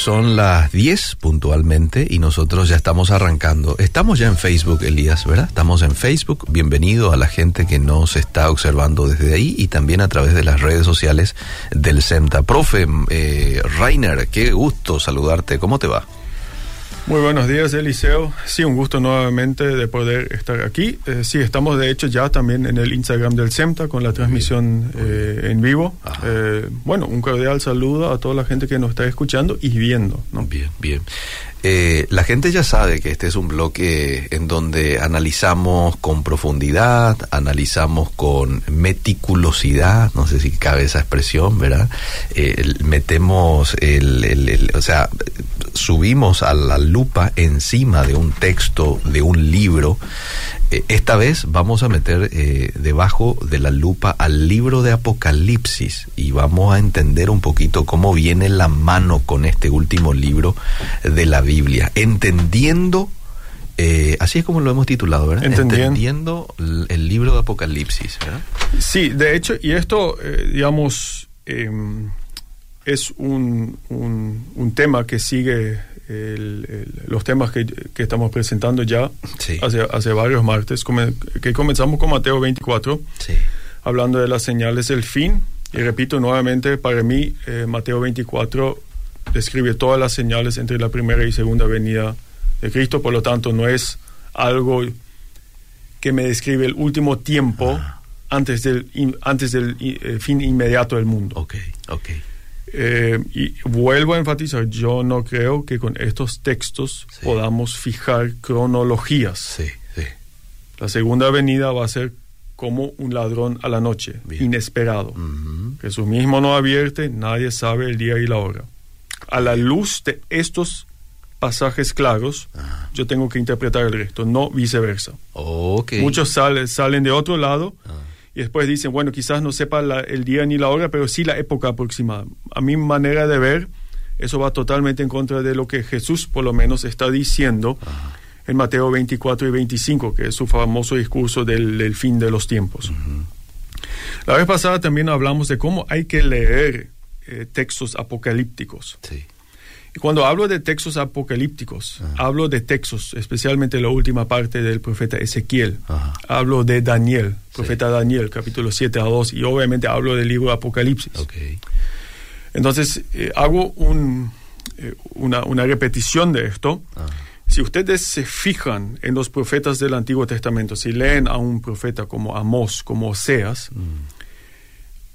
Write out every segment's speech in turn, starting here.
Son las 10 puntualmente y nosotros ya estamos arrancando. Estamos ya en Facebook, Elías, ¿verdad? Estamos en Facebook. Bienvenido a la gente que nos está observando desde ahí y también a través de las redes sociales del SEMTA. Profe, eh, Rainer, qué gusto saludarte. ¿Cómo te va? Muy buenos días, Eliseo. Sí, un gusto nuevamente de poder estar aquí. Eh, sí, estamos de hecho ya también en el Instagram del SEMTA con la transmisión eh, en vivo. Eh, bueno, un cordial saludo a toda la gente que nos está escuchando y viendo. ¿no? Bien, bien. Eh, la gente ya sabe que este es un bloque en donde analizamos con profundidad, analizamos con meticulosidad, no sé si cabe esa expresión, ¿verdad? Metemos el, el, el, o sea, subimos a la lupa encima de un texto, de un libro. Eh, esta vez vamos a meter eh, debajo de la lupa al libro de Apocalipsis y vamos a entender un poquito cómo viene la mano con este último libro de la Biblia, entendiendo eh, así es como lo hemos titulado, ¿verdad? Entendiendo, Entendiendo el, libro de Apocalipsis, ¿verdad? Sí, de hecho, y esto, eh, digamos, eh, es un, un, un, tema que sigue el, el, los temas que, que, estamos presentando ya sí. hace, hace, varios martes, que comenzamos con Mateo 24, sí. hablando de las señales del fin. Y repito nuevamente, para mí, eh, Mateo 24 describe todas las señales entre la primera y segunda venida de Cristo, por lo tanto no es algo que me describe el último tiempo ah. antes del, antes del eh, fin inmediato del mundo. Ok, ok. Eh, y vuelvo a enfatizar, yo no creo que con estos textos Sí. podamos fijar cronologías. Sí, sí. La segunda venida va a ser como un ladrón a la noche, Bien. inesperado. Ujú. Jesús mismo no advierte, nadie sabe el día y la hora. A la luz de estos pasajes claros, Ah. yo tengo que interpretar el resto, no viceversa. Ok. Muchos sale- salen de otro lado Ah. Y después dicen, bueno, quizás no sepa la- el día ni la hora, pero sí la época aproximada. A mi manera de ver, eso va totalmente en contra de lo que Jesús por lo menos está diciendo Ajá. en Mateo 24 y 25, que es su famoso discurso del, del fin de los tiempos. La vez pasada también hablamos de cómo hay que leer eh, textos apocalípticos. Sí. Cuando hablo de textos apocalípticos, Ajá. hablo de textos, especialmente la última parte del profeta Ezequiel. Ajá. Hablo de Daniel, profeta Daniel, capítulo 7 a 2, y obviamente hablo del libro de Apocalipsis. Ok. Entonces, eh, hago un, eh, una, una repetición de esto. Ah. Si ustedes se fijan en los profetas del Antiguo Testamento, si leen a un profeta como Amós, como Oseas, Mm.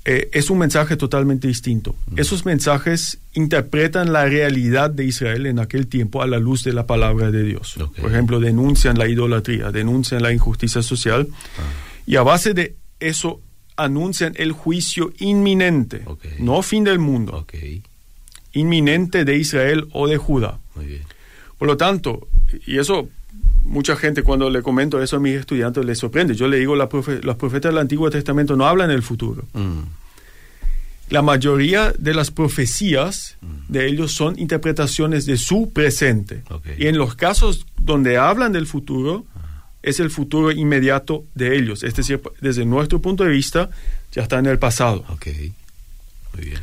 Eh, es un mensaje totalmente distinto. Esos mensajes interpretan la realidad de Israel en aquel tiempo a la luz de la palabra de Dios. Por ejemplo, denuncian la idolatría, denuncian la injusticia social Ah. y a base de eso anuncian el juicio inminente, no fin del mundo, inminente de Israel o de Judá. Muy bien. Por lo tanto, y eso mucha gente cuando le comento eso a mis estudiantes les sorprende. Yo le digo, la profe, los profetas del Antiguo Testamento no hablan del futuro. Mm. La mayoría de las profecías de ellos son interpretaciones de su presente. Y en los casos donde hablan del futuro, es el futuro inmediato de ellos. Es decir, desde nuestro punto de vista, ya está en el pasado. Ok. Muy bien.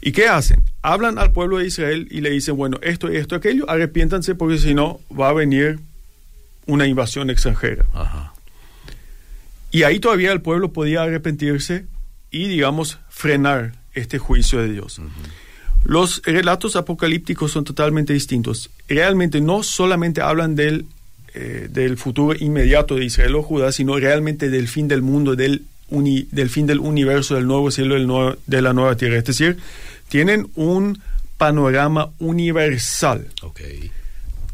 ¿Y qué hacen? Hablan al pueblo de Israel y le dicen, bueno, esto, esto, aquello, arrepiéntanse porque si no va a venir una invasión extranjera. Ajá. Y ahí todavía el pueblo podía arrepentirse y, digamos, frenar este juicio de Dios. Los relatos apocalípticos son totalmente distintos. Realmente no solamente hablan del, eh, del futuro inmediato de Israel o Judá, sino realmente del fin del mundo, del, uni- del fin del universo, del nuevo cielo, del nuevo- de la nueva tierra. Es decir, tienen un panorama universal.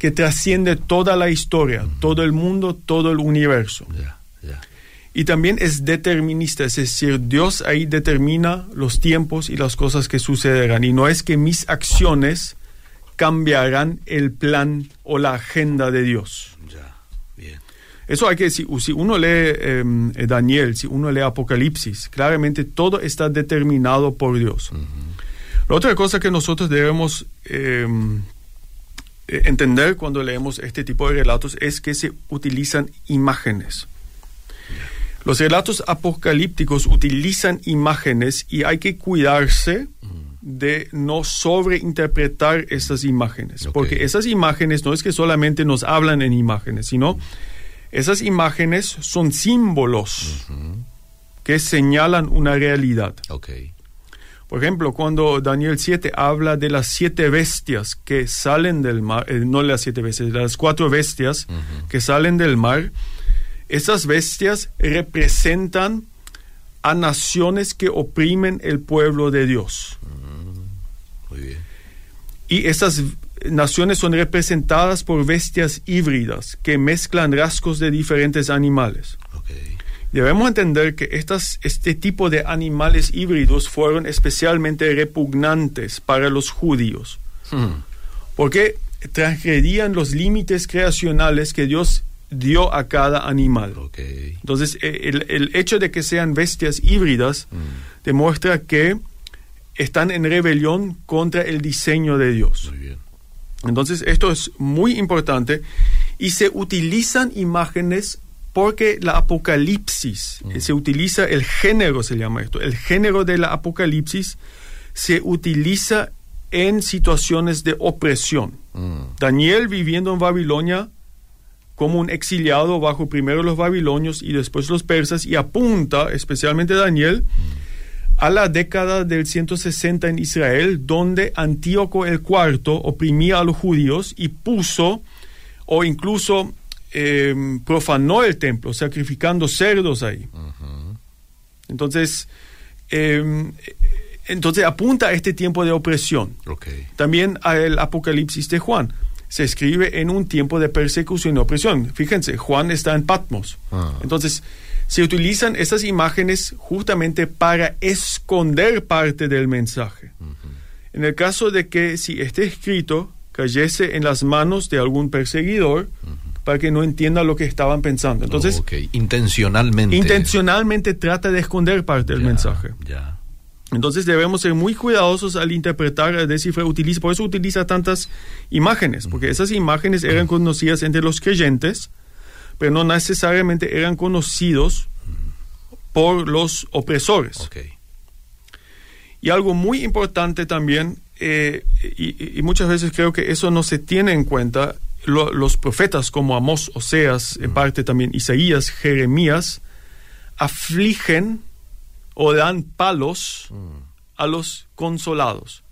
Que trasciende toda la historia, todo el mundo, todo el universo. Y también es determinista, es decir, Dios ahí determina los tiempos y las cosas que sucederán. Y no es que mis acciones cambiarán el plan o la agenda de Dios. Bien. Eso hay que decir, si uno lee eh, Daniel, si uno lee Apocalipsis, claramente todo está determinado por Dios. La otra cosa que nosotros debemos eh, entender cuando leemos este tipo de relatos es que se utilizan imágenes. Los relatos apocalípticos utilizan imágenes y hay que cuidarse de no sobreinterpretar esas imágenes, porque esas imágenes no es que solamente nos hablan en imágenes, sino esas imágenes son símbolos que señalan una realidad. Por ejemplo, cuando Daniel 7 habla de las siete bestias que salen del mar, eh, no las siete bestias, las cuatro bestias que salen del mar, esas bestias representan a naciones que oprimen el pueblo de Dios. Muy bien. Y esas naciones son representadas por bestias híbridas que mezclan rasgos de diferentes animales. Debemos entender que estas, este tipo de animales híbridos fueron especialmente repugnantes para los judíos, Hmm. porque transgredían los límites creacionales que Dios dio a cada animal. Entonces, eh, el, el hecho de que sean bestias híbridas Mm. demuestra que están en rebelión contra el diseño de Dios. Muy bien. Entonces, esto es muy importante y se utilizan imágenes porque la apocalipsis, eh, se utiliza el género, se llama esto, el género de la apocalipsis se utiliza en situaciones de opresión. Mm. Daniel viviendo en Babilonia como un exiliado bajo primero los babilonios y después los persas y apunta, especialmente Daniel, a la década del 160 en Israel, donde Antíoco el IV oprimía a los judíos y puso o incluso eh, profanó el templo, sacrificando cerdos ahí. Entonces, eh, entonces apunta a este tiempo de opresión. También al Apocalipsis de Juan. Se escribe en un tiempo de persecución y opresión. Fíjense, Juan está en Patmos. Ah. Entonces, se utilizan estas imágenes justamente para esconder parte del mensaje. En el caso de que si este escrito cayese en las manos de algún perseguidor, para que no entienda lo que estaban pensando. Entonces. Intencionalmente. intencionalmente trata de esconder parte del Ya, mensaje. Ya. Entonces debemos ser muy cuidadosos al interpretar, al descifrar, utiliza, por eso utiliza tantas imágenes, porque esas imágenes eran conocidas entre los creyentes, pero no necesariamente eran conocidos por los opresores. Y algo muy importante también, eh, y, y muchas veces creo que eso no se tiene en cuenta, lo- los profetas como Amós, Oseas, en parte también Isaías, Jeremías, afligen o dan palos a los consolados,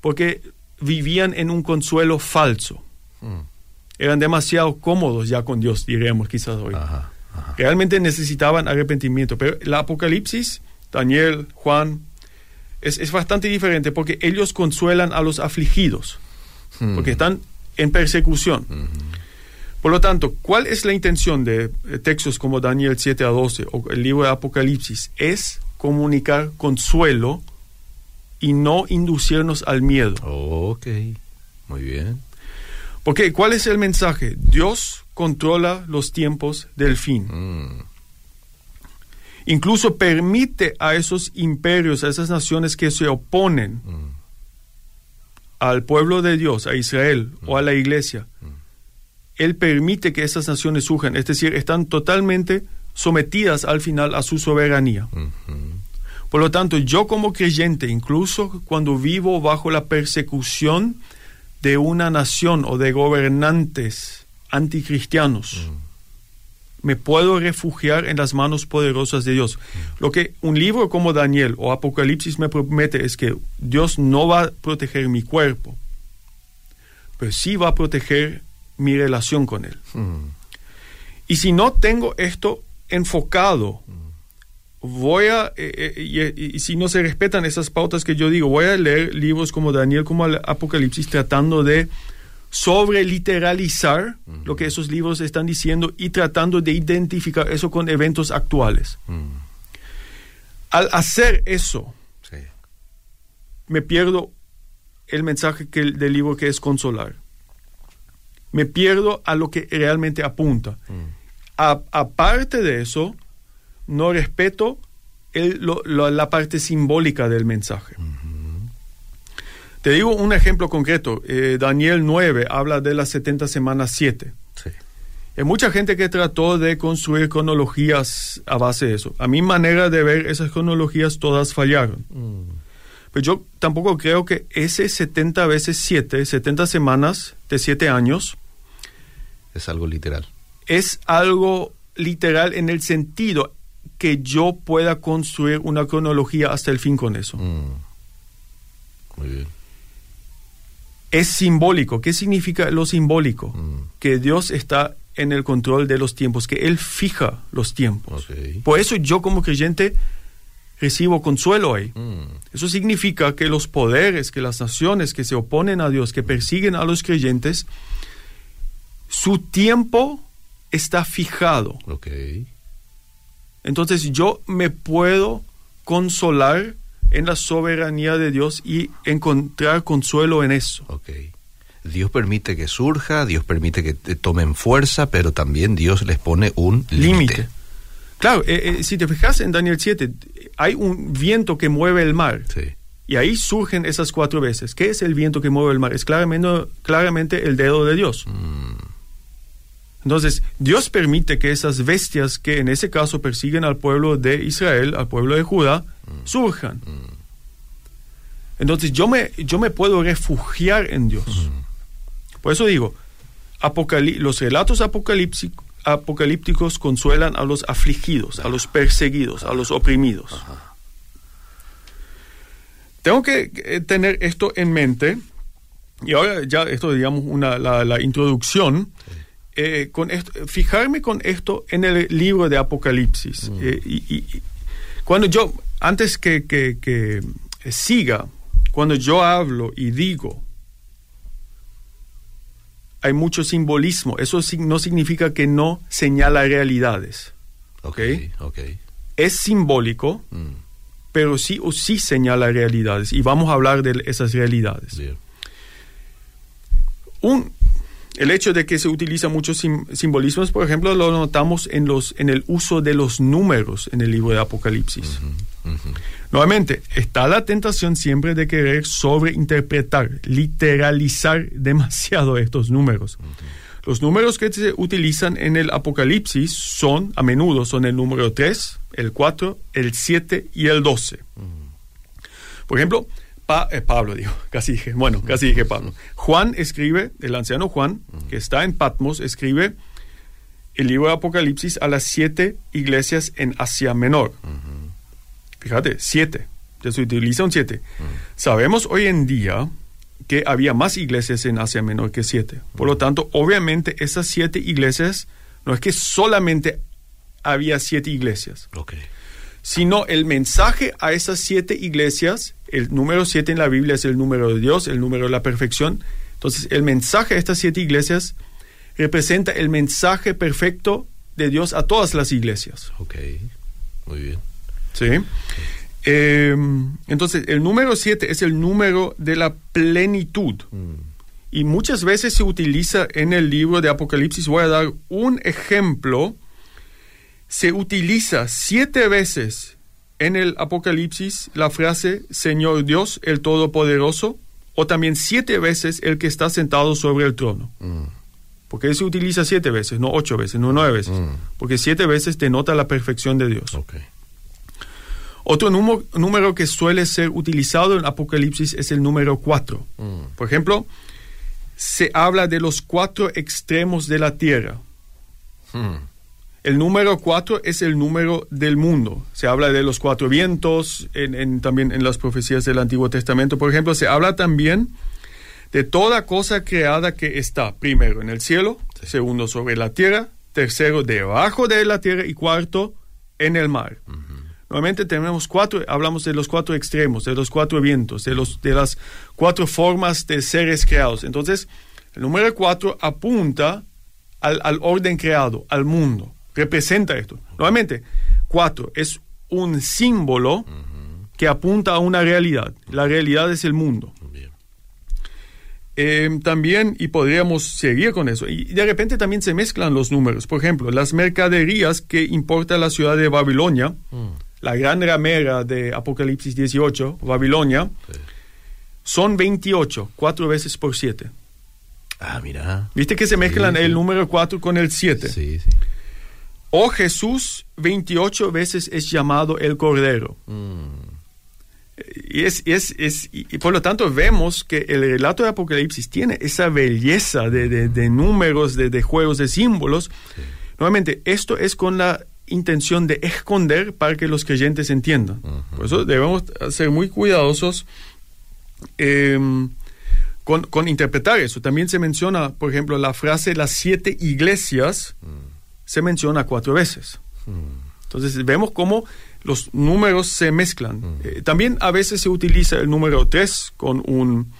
porque vivían en un consuelo falso. Mm. Eran demasiado cómodos ya con Dios, diríamos quizás hoy. Ajá. Ajá. Realmente necesitaban arrepentimiento. Pero el Apocalipsis, Daniel, Juan, es, es bastante diferente porque ellos consuelan a los afligidos, Mm. porque están en persecución. Por lo tanto, ¿cuál es la intención de eh, textos como Daniel 7 a 12 o el libro de Apocalipsis? Es comunicar consuelo y no inducirnos al miedo. Ok. Muy bien. Porque, ¿cuál es el mensaje? Dios controla los tiempos del fin. Mm. incluso permite a esos imperios, a esas naciones que se oponen Mm. Al pueblo de Dios, a Israel o a la iglesia, Mm. Él permite que esas naciones surjan, es decir, están totalmente sometidas al final a su soberanía. Ujú. Por lo tanto, yo como creyente, incluso cuando vivo bajo la persecución de una nación o de gobernantes anticristianos, me puedo refugiar en las manos poderosas de Dios. Lo que un libro como Daniel o Apocalipsis me promete es que Dios no va a proteger mi cuerpo, pero sí va a proteger mi relación con Él. Mm. Y si no tengo esto enfocado, voy a, eh, eh, y, y si no se respetan esas pautas que yo digo, voy a leer libros como Daniel, como Apocalipsis, tratando de sobre literalizar lo que esos libros están diciendo y tratando de identificar eso con eventos actuales. Mm. Al hacer eso, Sí. me pierdo el mensaje que, del libro que es consolar. Me pierdo a lo que realmente apunta. Aparte de eso, no respeto el- lo- lo- la parte simbólica del mensaje. Te digo un ejemplo concreto. Eh, Daniel 9 habla de las 70 semanas 7. Sí. Hay mucha gente que trató de construir cronologías a base de eso. A mi manera de ver, esas cronologías todas fallaron. Mm. Pero yo tampoco creo que ese 70 veces 7, 70 semanas de 7 años, Es algo literal. es algo literal en el sentido que yo pueda construir una cronología hasta el fin con eso. Mm. Muy bien. Es simbólico. ¿Qué significa lo simbólico? Mm. Que Dios está en el control de los tiempos, que Él fija los tiempos. Por eso yo como creyente recibo consuelo ahí. Mm. Eso significa que los poderes, que las naciones que se oponen a Dios, que persiguen a los creyentes, su tiempo está fijado. Entonces yo me puedo consolar en la soberanía de Dios y encontrar consuelo en eso. Ok. Dios permite que surja, Dios permite que te tomen fuerza, pero también Dios les pone un límite. Claro, eh, eh, si te fijas en Daniel 7, hay un viento que mueve el mar. Sí. Y ahí surgen esas cuatro veces. ¿Qué es el viento que mueve el mar? Es claramente, claramente el dedo de Dios. Entonces, Dios permite que esas bestias que en ese caso persiguen al pueblo de Israel, al pueblo de Judá, surjan. Entonces, yo me, yo me puedo refugiar en Dios. Por eso digo, los relatos apocalípticos consuelan a los afligidos, a los perseguidos, a los oprimidos. Tengo que eh, tener esto en mente, y ahora ya esto, digamos, una, la, la introducción, eh, con esto, fijarme con esto en el libro de Apocalipsis. Eh, y, cuando yo, antes que, que- que siga, cuando yo hablo y digo, hay mucho simbolismo, eso no significa que no señala realidades. Ok. Ok. Es simbólico, Mm. pero sí o sí señala realidades, y vamos a hablar de esas realidades. Un, el hecho de que se utiliza muchos sim- simbolismos, por ejemplo, lo notamos en, los, en el uso de los números en el libro de Apocalipsis. Nuevamente, está la tentación siempre de querer sobreinterpretar, literalizar demasiado estos números. Los números que se utilizan en el Apocalipsis son, a menudo, son el número 3, el 4, el 7 y el 12. Por ejemplo, Pa- eh, Pablo, digo, casi dije, bueno, casi dije Pablo. Juan escribe, el anciano Juan, que está en Patmos, escribe el libro de Apocalipsis a las siete iglesias en Asia Menor. Fíjate, siete. Ya se utiliza un siete. Sabemos hoy en día que había más iglesias en Asia Menor que siete. Por lo tanto, obviamente esas siete iglesias no es que solamente había siete iglesias. Sino el mensaje a esas siete iglesias, el número siete en la Biblia es el número de Dios, el número de la perfección. Entonces, el mensaje a estas siete iglesias representa el mensaje perfecto de Dios a todas las iglesias. Ok. Muy bien. ¿Sí? Eh, entonces, el número siete es el número de la plenitud. Y muchas veces se utiliza en el libro de Apocalipsis. Voy a dar un ejemplo. Se utiliza siete veces en el Apocalipsis la frase Señor Dios, el Todopoderoso, o también siete veces el que está sentado sobre el trono. Porque se utiliza siete veces, no ocho veces, no nueve veces. Porque siete veces denota la perfección de Dios. Otro número, número que suele ser utilizado en Apocalipsis es el número 4. Por ejemplo, se habla de los cuatro extremos de la tierra. El número 4 es el número del mundo. Se habla de los cuatro vientos, en- en- también en las profecías del Antiguo Testamento. Por ejemplo, se habla también de toda cosa creada que está, primero, en el cielo, segundo, sobre la tierra, tercero, debajo de la tierra y cuarto, en el mar. Nuevamente tenemos cuatro, hablamos de los cuatro extremos, de los cuatro vientos, de, los, de las cuatro formas de seres creados. Entonces, el número cuatro apunta al, al orden creado, al mundo, representa esto. Nuevamente, cuatro es un símbolo que apunta a una realidad. La realidad es el mundo. Bien. Eh, también, y podríamos seguir con eso, y de repente también se mezclan los números. Por ejemplo, las mercaderías que importa la ciudad de Babilonia, la gran ramera de Apocalipsis 18, Babilonia, Sí. son 28, cuatro veces por siete. Ah, mira. ¿Viste que se mezclan Sí, sí. el número 4 con el 7? Sí, sí. O Jesús 28 veces es llamado el Cordero. Mm. Y, es, es, es, y por lo tanto vemos que el relato de Apocalipsis tiene esa belleza de, de, números, de, de, juegos, de símbolos. Nuevamente, esto es con la intención de esconder para que los creyentes entiendan. Por eso debemos ser muy cuidadosos em, con, con, interpretar eso. También se menciona, por ejemplo, la frase las siete iglesias, mm. Se menciona cuatro veces. Mm. Entonces vemos cómo los números se mezclan. Mm. Eh, también a veces se utiliza el número tres con un,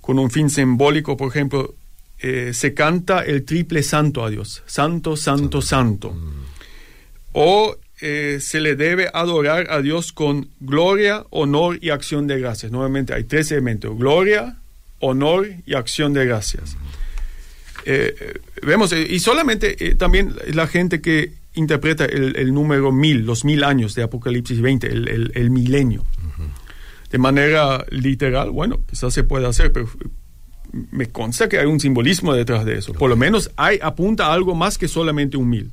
con un fin simbólico, por ejemplo, eh, se canta el triple santo a Dios, santo, santo, santo o eh, se le debe adorar a Dios con gloria, honor y acción de gracias. Nuevamente hay tres elementos, gloria, honor y acción de gracias. Eh, eh, vemos, y solamente también la gente que interpreta el, número mil, los mil años de Apocalipsis 20, el, milenio, de manera literal, bueno, quizás se puede hacer, pero me consta que hay un simbolismo detrás de eso. Por lo menos hay, apunta a algo más que solamente un mil.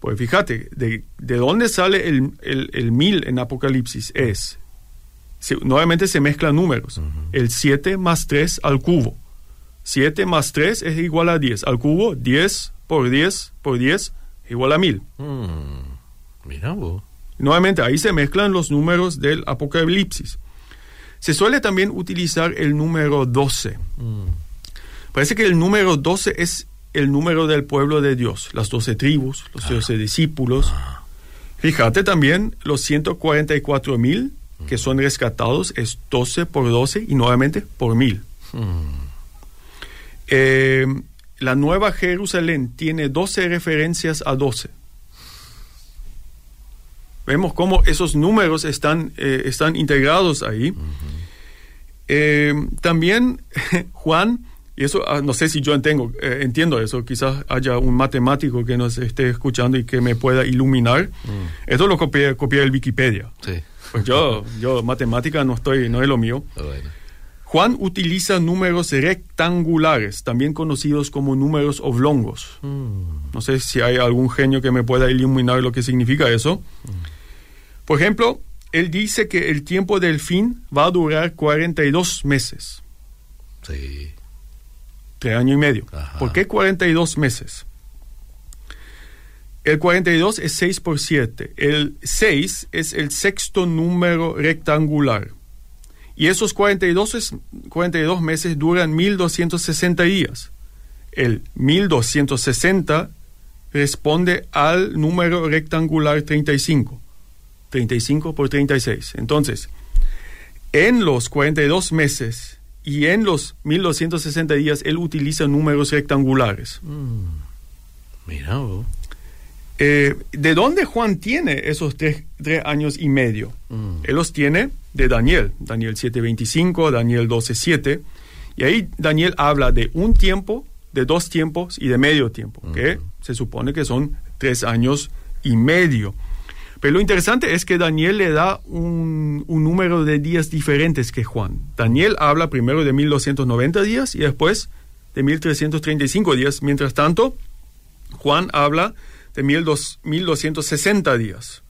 Pues fíjate, de, dónde sale el, mil en Apocalipsis es, nuevamente se mezclan números, el 7 más 3 al cubo. 7 más 3 es igual a 10. Al cubo, 10 por 10 por 10 igual a 1000. Mm, mira vos. Nuevamente, ahí se mezclan los números del Apocalipsis. Se suele también utilizar el número 12. Mm. Parece que el número 12 es el número del pueblo de Dios, las doce tribus, los doce discípulos. Fíjate también los 144 mil que son rescatados es 12 por 12 y nuevamente por mil. Hmm. Eh, la Nueva Jerusalén tiene 12 referencias a 12. Vemos cómo esos números están, eh, están integrados ahí. Eh, también Juan y eso, ah, no sé si yo entiendo, eh, entiendo eso, quizás haya un matemático que nos esté escuchando y que me pueda iluminar. Mm. Esto lo copié, copié del Wikipedia. Sí. Pues yo, yo, matemática no estoy, no es lo mío. Ah, Juan utiliza números rectangulares, también conocidos como números oblongos. Mm. No sé si hay algún genio que me pueda iluminar lo que significa eso. Mm. Por ejemplo, él dice que el tiempo del fin va a durar 42 meses. Sí tres años y medio. ¿Por qué 42 meses? El 42 es 6 por 7. El 6 es el sexto número rectangular. Y esos 42, es, 42 meses duran 1260 días. El 1260 responde al número rectangular 35. 35 por 36. Entonces, en los 42 meses y en los 1260 días él utiliza números rectangulares. Mm. Mira. Eh, ¿De dónde Juan tiene esos tres, años y medio? Mm. Él los tiene de Daniel, Daniel 7.25, Daniel 12.7, y ahí Daniel habla de un tiempo, de dos tiempos y de medio tiempo, que se supone que son tres años y medio. Pero lo interesante es que Daniel le da un, número de días diferentes que Juan. Daniel habla primero de 1290 días y después de 1335 días. Mientras tanto, Juan habla de 1260 días.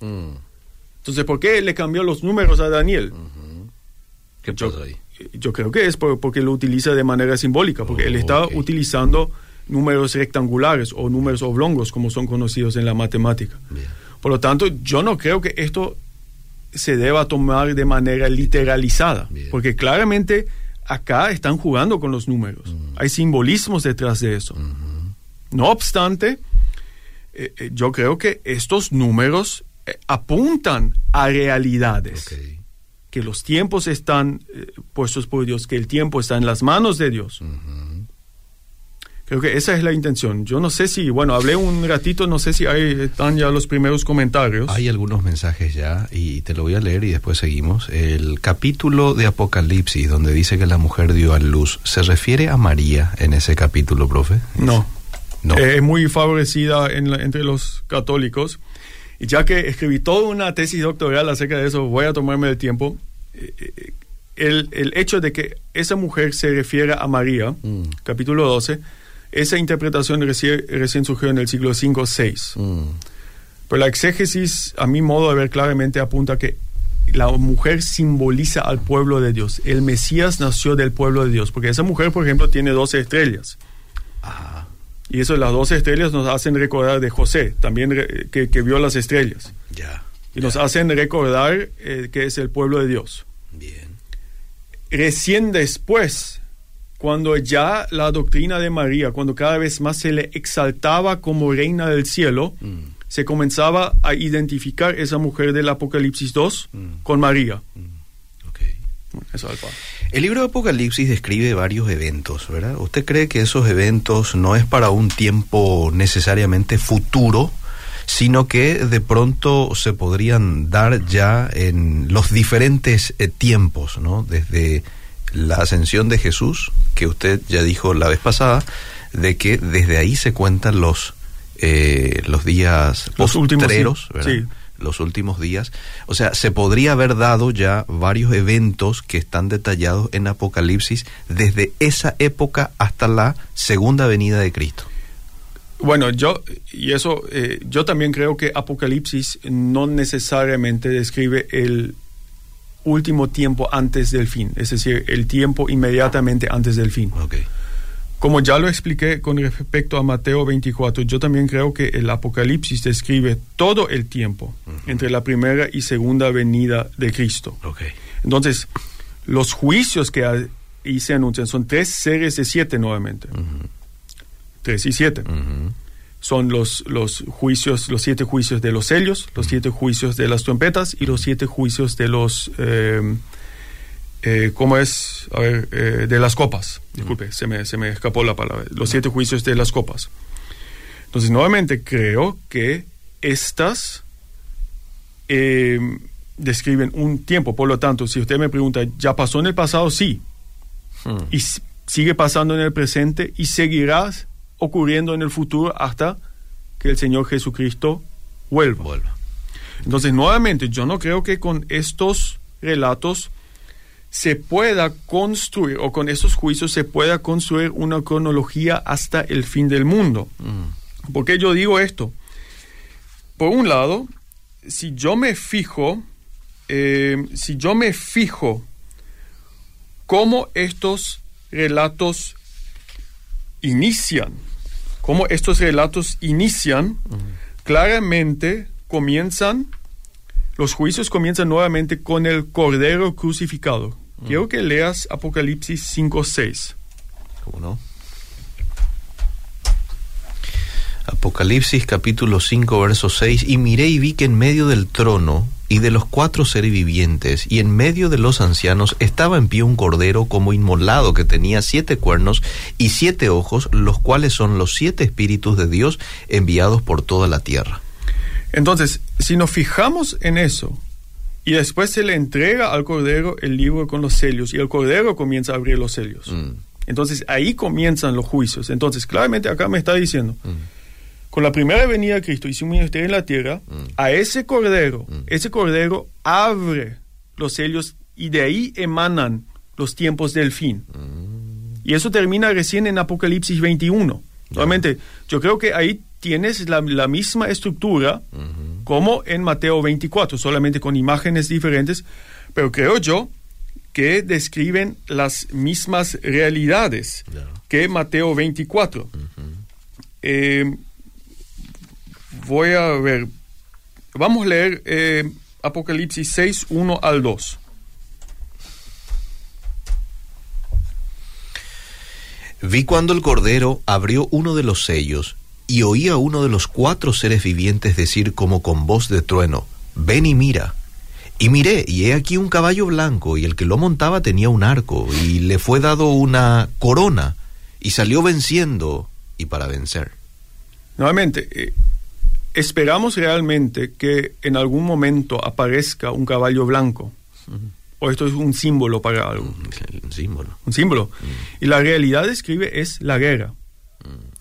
Mm. Entonces, ¿por qué le cambió los números a Daniel? ¿Qué yo, ahí? Yo creo que es porque lo utiliza de manera simbólica, porque él está utilizando números rectangulares o números oblongos, como son conocidos en la matemática. Por lo tanto, yo no creo que esto se deba tomar de manera literalizada, porque claramente acá están jugando con los números. Hay simbolismos detrás de eso. No obstante, eh, eh, yo creo que estos números eh, apuntan a realidades. Que los tiempos están puestos por Dios, que el tiempo está en las manos de Dios. Creo que esa es la intención. Yo no sé si, bueno, hablé un ratito, no sé si hay, están ya los primeros comentarios. Hay algunos mensajes ya y te lo voy a leer y después seguimos. El capítulo de Apocalipsis donde dice que la mujer dio a luz, ¿se refiere a María en ese capítulo, profe? No. No. es muy favorecida entre los católicos. Y ya que escribí toda una tesis doctoral acerca de eso, voy a tomarme el tiempo. Eh, eh, el, el hecho de que esa mujer se refiere a María, mm. capítulo 12, esa interpretación recién, surgió en el siglo V-VI. Mm. Pero la exégesis, a mi modo de ver claramente, apunta que la mujer simboliza al pueblo de Dios. El Mesías nació del pueblo de Dios, porque esa mujer, por ejemplo, tiene 12 estrellas. Ajá. Y eso, las 12 estrellas nos hacen recordar de José, también re- que, que vio las estrellas. Ya. Y nos hacen recordar eh, que es el pueblo de Dios. Bien. Recién después, cuando ya la doctrina de María, cuando cada vez más se le exaltaba como reina del cielo, Mm. se comenzaba a identificar esa mujer del Apocalipsis 2 Mm. con María. Ok. Eso. El libro de Apocalipsis describe varios eventos, ¿verdad? ¿Usted cree que esos eventos no es para un tiempo necesariamente futuro, sino que de pronto se podrían dar ya en los diferentes eh, tiempos, ¿no? Desde la ascensión de Jesús, que usted ya dijo la vez pasada, de que desde ahí se cuentan los eh, los días Los últimos, sí. ¿verdad? Sí. Los últimos días. O sea, se podría haber dado ya varios eventos que están detallados en Apocalipsis desde esa época hasta la segunda venida de Cristo. Bueno, yo, y eso, eh, yo también creo que Apocalipsis no necesariamente describe el último tiempo antes del fin, es decir, el tiempo inmediatamente antes del fin. Ok. Como ya lo expliqué con respecto a Mateo 24, yo también creo que el Apocalipsis describe todo el tiempo entre la primera y segunda venida de Cristo. Entonces, los juicios que ahí se anuncian son tres series de siete nuevamente. Tres y siete. Son los, los juicios, los siete juicios de los sellos, los siete juicios de las trompetas y los siete juicios de los... eh, eh, ¿Cómo es? A ver, eh, de las copas. Disculpe, se, me, se me escapó la palabra. Los siete juicios de las copas. Entonces, nuevamente creo que estas eh, describen un tiempo. Por lo tanto, si usted me pregunta, ¿ya pasó en el pasado? Sí. Hmm. Y sigue pasando en el presente y seguirá ocurriendo en el futuro hasta que el Señor Jesucristo vuelva. Vuelva. Entonces, nuevamente, yo no creo que con estos relatos se pueda construir, o con estos juicios se pueda construir una cronología hasta el fin del mundo. Mm. ¿Por qué yo digo esto? Por un lado, si yo me fijo, eh, si yo me fijo cómo estos relatos inician, cómo estos relatos inician, claramente comienzan, los juicios comienzan nuevamente con el Cordero crucificado. Quiero que leas Apocalipsis 5.6. ¿Cómo no? Apocalipsis capítulo 5 verso 6 y miré y vi que en medio del trono y de los cuatro seres vivientes y en medio de los ancianos estaba en pie un cordero como inmolado que tenía siete cuernos y siete ojos los cuales son los siete espíritus de Dios enviados por toda la tierra. Entonces, si nos fijamos en eso, y después se le entrega al Cordero el libro con los sellos, y el Cordero comienza a abrir los sellos. Mm, Entonces, ahí comienzan los juicios. Entonces, claramente acá me está diciendo, mm, con la primera venida de Cristo y su ministerio en la tierra, Mm. a ese Cordero, ese Cordero abre los sellos y de ahí emanan los tiempos del fin. Y eso termina recién en Apocalipsis 21. Nuevamente, yo creo que ahí tienes la, la misma estructura Ujú. Como en Mateo 24, solamente con imágenes diferentes, pero creo yo que describen las mismas realidades que Mateo 24. Eh, voy a ver, vamos a leer eh, Apocalipsis 6, 1 al 2. Vi cuando el Cordero abrió uno de los sellos y oí a uno de los cuatro seres vivientes decir como con voz de trueno, ven y mira. Y miré, y he aquí un caballo blanco, y el que lo montaba tenía un arco, y le fue dado una corona, y salió venciendo, y para vencer. Nuevamente, eh, esperamos realmente que en algún momento aparezca un caballo blanco. O esto es un símbolo para algo. Un símbolo. Un símbolo. Y la realidad describe es la guerra.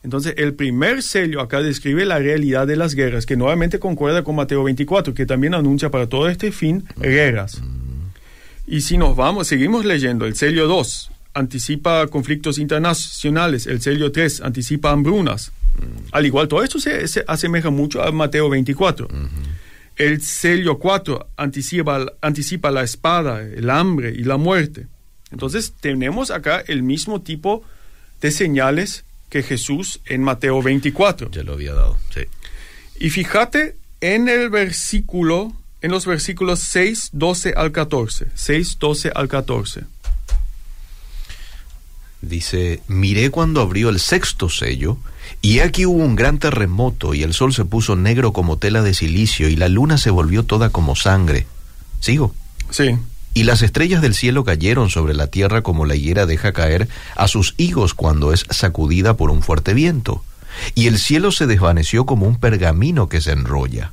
Entonces, el primer sello acá describe la realidad de las guerras, que nuevamente concuerda con Mateo 24, que también anuncia para todo este fin guerras. Y si nos vamos, seguimos leyendo, el sello 2 anticipa conflictos internacionales, el sello 3 anticipa hambrunas. Al igual, todo esto se, se asemeja mucho a Mateo 24. El sello 4 anticipa, anticipa la espada, el hambre y la muerte. Entonces tenemos acá el mismo tipo de señales que Jesús en Mateo 24. Ya lo había dado, sí. Y fíjate en el versículo, en los versículos 6, 12 al 14. 6, 12 al 14. Dice, miré cuando abrió el sexto sello, y aquí hubo un gran terremoto, y el sol se puso negro como tela de silicio, y la luna se volvió toda como sangre. ¿Sigo? Sí. Y las estrellas del cielo cayeron sobre la tierra como la higuera deja caer a sus higos cuando es sacudida por un fuerte viento. Y el cielo se desvaneció como un pergamino que se enrolla.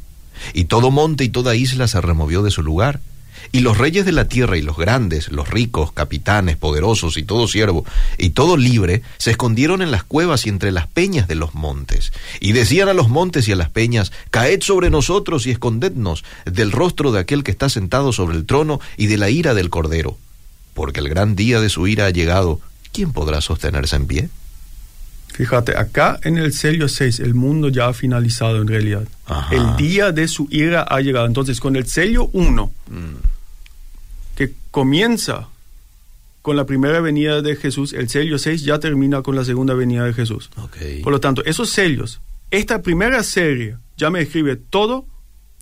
Y todo monte y toda isla se removió de su lugar y los reyes de la tierra y los grandes, los ricos, capitanes, poderosos y todo siervo y todo libre, se escondieron en las cuevas y entre las peñas de los montes. Y decían a los montes y a las peñas, Caed sobre nosotros y escondednos del rostro de aquel que está sentado sobre el trono y de la ira del Cordero. Porque el gran día de su ira ha llegado, ¿quién podrá sostenerse en pie? Fíjate, acá en el sello 6 el mundo ya ha finalizado en realidad. Ajá. El día de su ira ha llegado. Entonces, con el sello 1, que comienza con la primera venida de Jesús, el sello 6 ya termina con la segunda venida de Jesús. Ok. Por lo tanto, esos sellos, esta primera serie ya me escribe todo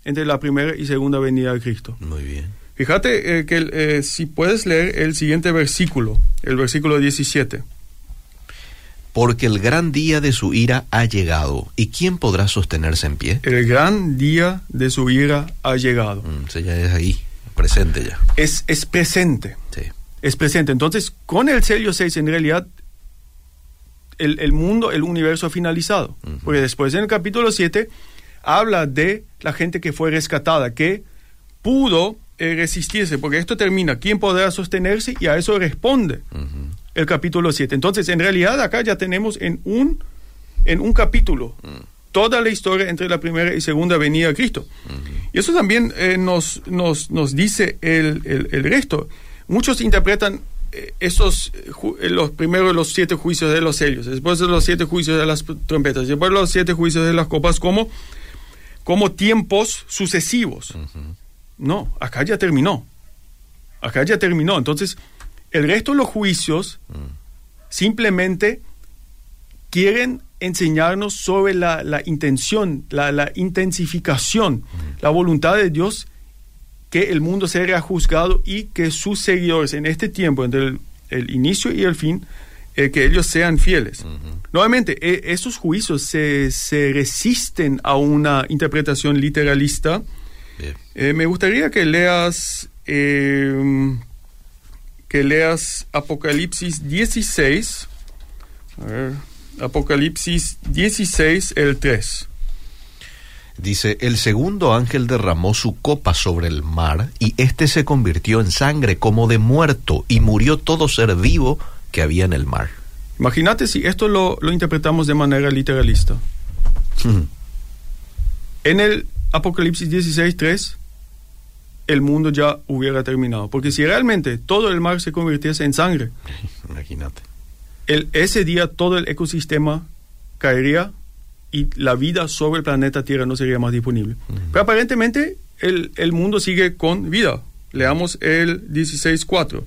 entre la primera y segunda venida de Cristo. Muy bien. Fíjate eh, que eh, si puedes leer el siguiente versículo, el versículo 17. Porque el gran día de su ira ha llegado, ¿y quién podrá sostenerse en pie? El gran día de su ira ha llegado. Mm, eso ya es ahí, presente ya. Es, es presente. Sí. Es presente. Entonces, con el sello 6, en realidad, el, el mundo, el universo ha finalizado. Porque después, en el capítulo 7, habla de la gente que fue rescatada, que pudo eh, resistirse, porque esto termina, ¿quién podrá sostenerse? Y a eso responde. El capítulo 7. Entonces, en realidad, acá ya tenemos en un, en un capítulo toda la historia entre la primera y segunda venida de Cristo. Y eso también eh, nos, nos, nos dice el, el, el resto. Muchos interpretan eh, esos, eh, los primeros los siete juicios de los sellos, después de los siete juicios de las trompetas, después los siete juicios de las copas como, como tiempos sucesivos. No, acá ya terminó. Acá ya terminó. Entonces, el resto de los juicios simplemente quieren enseñarnos sobre la, la intención, la, la intensificación, la voluntad de Dios que el mundo sea juzgado y que sus seguidores en este tiempo, entre el, el inicio y el fin, eh, que ellos sean fieles. Nuevamente, eh, esos juicios se, se resisten a una interpretación literalista. Eh, me gustaría que leas eh, que leas Apocalipsis 16. A ver, Apocalipsis 16, el 3. Dice, el segundo ángel derramó su copa sobre el mar y éste se convirtió en sangre como de muerto y murió todo ser vivo que había en el mar. Imagínate si esto lo, lo interpretamos de manera literalista. En el Apocalipsis 16, 3, el mundo ya hubiera terminado. Porque si realmente todo el mar se convirtiese en sangre, Imagínate. el, ese día todo el ecosistema caería y la vida sobre el planeta Tierra no sería más disponible. Pero aparentemente el, el mundo sigue con vida. Leamos el 16.4.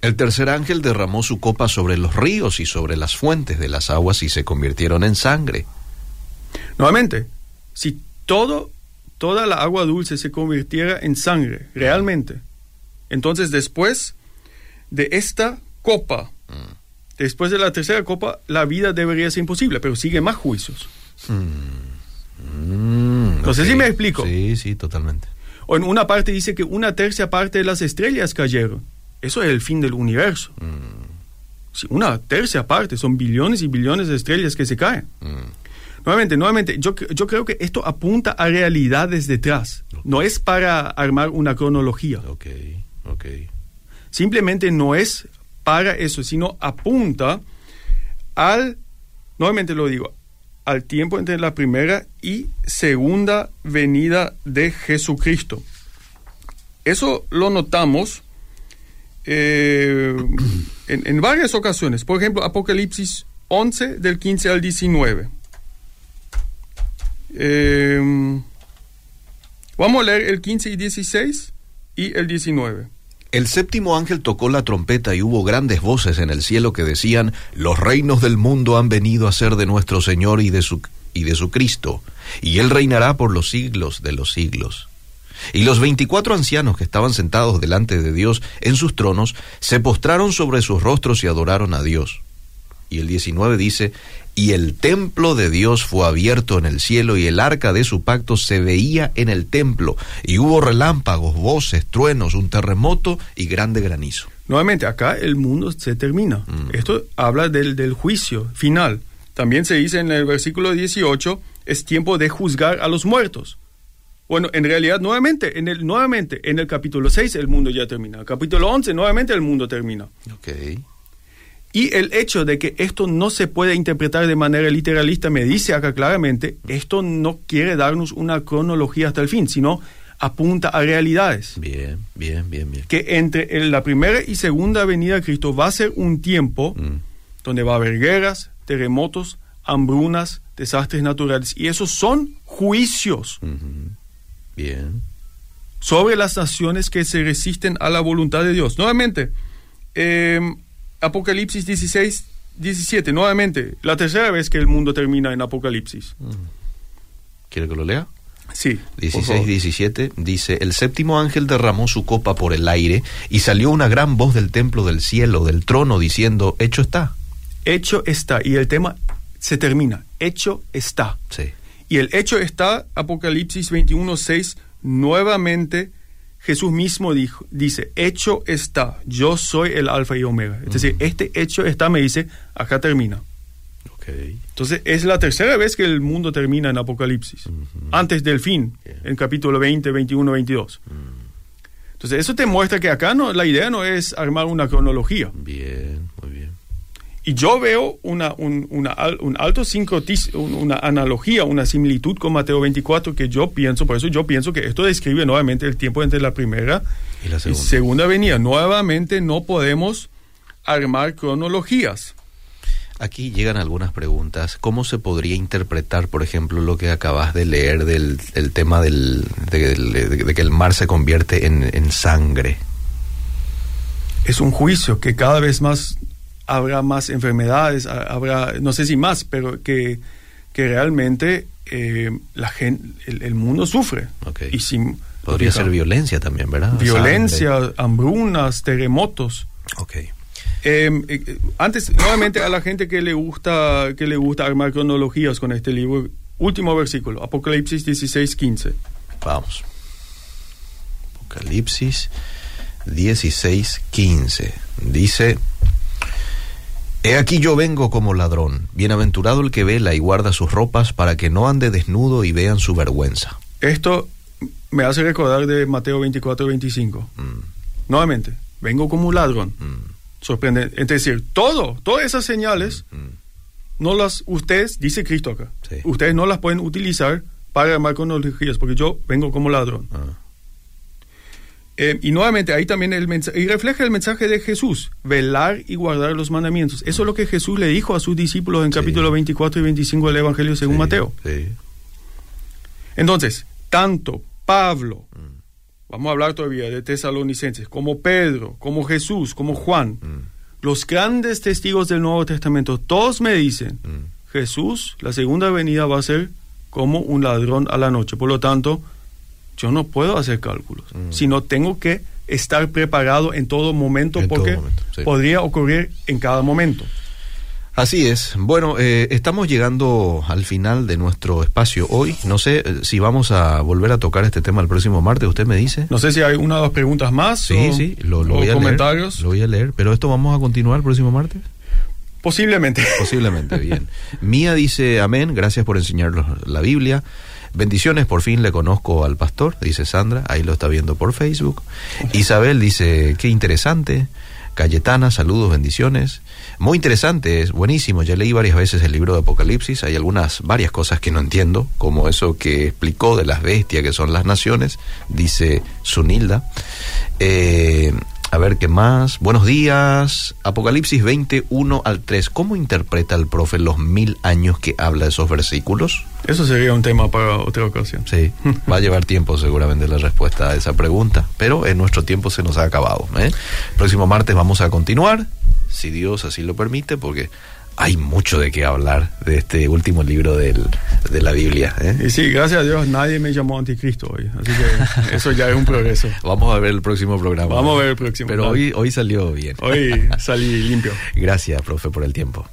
El tercer ángel derramó su copa sobre los ríos y sobre las fuentes de las aguas y se convirtieron en sangre. Nuevamente, si todo, toda la agua dulce se convirtiera en sangre, realmente, entonces después de esta copa, después de la tercera copa, la vida debería ser imposible, pero sigue más juicios. Mm, No sé si me explico. Sí, sí, totalmente. O en una parte dice que una tercia parte de las estrellas cayeron. Eso es el fin del universo. Si una tercia parte, son billones y billones de estrellas que se caen. Nuevamente, nuevamente, yo, yo creo que esto apunta a realidades detrás. No es para armar una cronología. Ok, ok. Simplemente no es para eso, sino apunta al, nuevamente lo digo, al tiempo entre la primera y segunda venida de Jesucristo. Eso lo notamos eh, en, en varias ocasiones. Por ejemplo, Apocalipsis 11 del 15 al 19. Eh, Vamos a leer el 15 y 16 y el 19. El séptimo ángel tocó la trompeta y hubo grandes voces en el cielo que decían, los reinos del mundo han venido a ser de nuestro Señor y de su, y de su Cristo, y él reinará por los siglos de los siglos. Y los veinticuatro ancianos que estaban sentados delante de Dios en sus tronos se postraron sobre sus rostros y adoraron a Dios. Y el 19 dice, y el templo de Dios fue abierto en el cielo y el arca de su pacto se veía en el templo y hubo relámpagos, voces, truenos, un terremoto y grande granizo. Nuevamente, acá el mundo se termina. Mm. Esto habla del, del juicio final. También se dice en el versículo 18, es tiempo de juzgar a los muertos. Bueno, en realidad, nuevamente, en el, nuevamente, en el capítulo 6 el mundo ya termina. Capítulo 11, nuevamente el mundo termina. Ok. Y el hecho de que esto no se puede interpretar de manera literalista me dice acá claramente, esto no quiere darnos una cronología hasta el fin, sino apunta a realidades. Bien, bien, bien, bien. Que entre la primera y segunda venida de Cristo va a ser un tiempo Mm. donde va a haber guerras, terremotos, hambrunas, desastres naturales. Y esos son juicios. Bien. sobre las naciones que se resisten a la voluntad de Dios. Nuevamente, eh, Apocalipsis 16, 17, nuevamente, la tercera vez que el mundo termina en Apocalipsis. ¿Quiere que lo lea? Sí. por 16, favor. 17 dice, el séptimo ángel derramó su copa por el aire y salió una gran voz del templo del cielo, del trono, diciendo, hecho está. Hecho está. Y el tema se termina. Hecho está. Sí. Y el hecho está, Apocalipsis 21, 6, nuevamente Jesús mismo dijo, dice, hecho está, yo soy el alfa y omega. Es decir, este hecho está, me dice, acá termina. Entonces, es la tercera vez que el mundo termina en Apocalipsis, antes del fin, en capítulo 20, 21, 22. Entonces, eso te muestra que acá no, la idea no es armar una cronología. Bien. Y yo veo una, un, una un alto sincrotis, un- una analogía, una similitud con Mateo 24 que yo pienso, por eso yo pienso que esto describe nuevamente el tiempo entre la primera Y la y segunda. segunda venida. Nuevamente no podemos armar cronologías. Aquí llegan algunas preguntas. ¿Cómo se podría interpretar, por ejemplo, lo que acabas de leer del, del tema del, de, de- de que el mar se convierte en, en sangre? Es un juicio que cada vez más habrá más enfermedades, ha- habrá, no sé si más, pero que, que realmente eh, la gente, el, el mundo sufre. Ok. Y si, Podría fija, ser violencia también, ¿verdad? violencia, Sangre. hambrunas, terremotos. Ok. Eh, eh, antes, nuevamente a la gente que le gusta que le gusta armar cronologías con este libro, último versículo, Apocalipsis 16, 15. Vamos. Apocalipsis 16, 15. Dice, He aquí yo vengo como ladrón, bienaventurado el que vela y guarda sus ropas para que no ande desnudo y vean su vergüenza. Esto me hace recordar de Mateo 24, 25. Mm, Nuevamente, vengo como un ladrón. mm, Sorprendente. Es decir, todo, todas esas señales, mm. no las, ustedes, dice Cristo acá, Sí. ustedes no las pueden utilizar para armar cronologías, porque yo vengo como ladrón. Ah, Eh, y nuevamente ahí también el mensaje, y refleja el mensaje de Jesús, velar y guardar los mandamientos. Eso es lo que Jesús le dijo a sus discípulos en Sí. capítulo 24 y 25 del Evangelio según sí, Mateo. Sí. Entonces, tanto Pablo, Mm. vamos a hablar todavía de tesalonicenses, como Pedro, como Jesús, como Juan, Mm, los grandes testigos del Nuevo Testamento, todos me dicen, mm. Jesús, la segunda venida va a ser como un ladrón a la noche. Por lo tanto, yo no puedo hacer cálculos, Mm. sino tengo que estar preparado en todo momento En todo porque momento, sí. podría ocurrir en cada momento. Así es. Bueno, eh, estamos llegando al final de nuestro espacio hoy. No sé eh, si vamos a volver a tocar este tema el próximo martes. ¿Usted me dice? No sé si hay una o dos preguntas más Sí, o, sí, lo, lo o voy a comentarios. leer. Lo voy a leer. Pero esto vamos a continuar el próximo martes. Posiblemente. Posiblemente, bien. Mía dice, amén, gracias por enseñarnos la Biblia. Bendiciones, por fin le conozco al pastor, dice Sandra, ahí lo está viendo por Facebook. Isabel dice, qué interesante. Cayetana, saludos, bendiciones. Muy interesante, es buenísimo. Ya leí varias veces el libro de Apocalipsis. Hay algunas, varias cosas que no entiendo, como eso que explicó de las bestias que son las naciones, dice Sunilda. Eh, A ver qué más. Buenos días. Apocalipsis 21 al 3. ¿Cómo interpreta el profe los mil años que habla de esos versículos? Eso sería un tema para otra ocasión. Sí, va a llevar tiempo seguramente la respuesta a esa pregunta, pero en nuestro tiempo se nos ha acabado. ¿eh? Próximo martes vamos a continuar, si Dios así lo permite, porque hay mucho de qué hablar de este último libro del, de la Biblia. ¿eh? Y sí, gracias a Dios nadie me llamó anticristo hoy, así que eso ya es un progreso. Vamos a ver el próximo programa. Vamos a ver el próximo. Pero hoy, hoy salió bien. Hoy salí limpio. Gracias, profe, por el tiempo.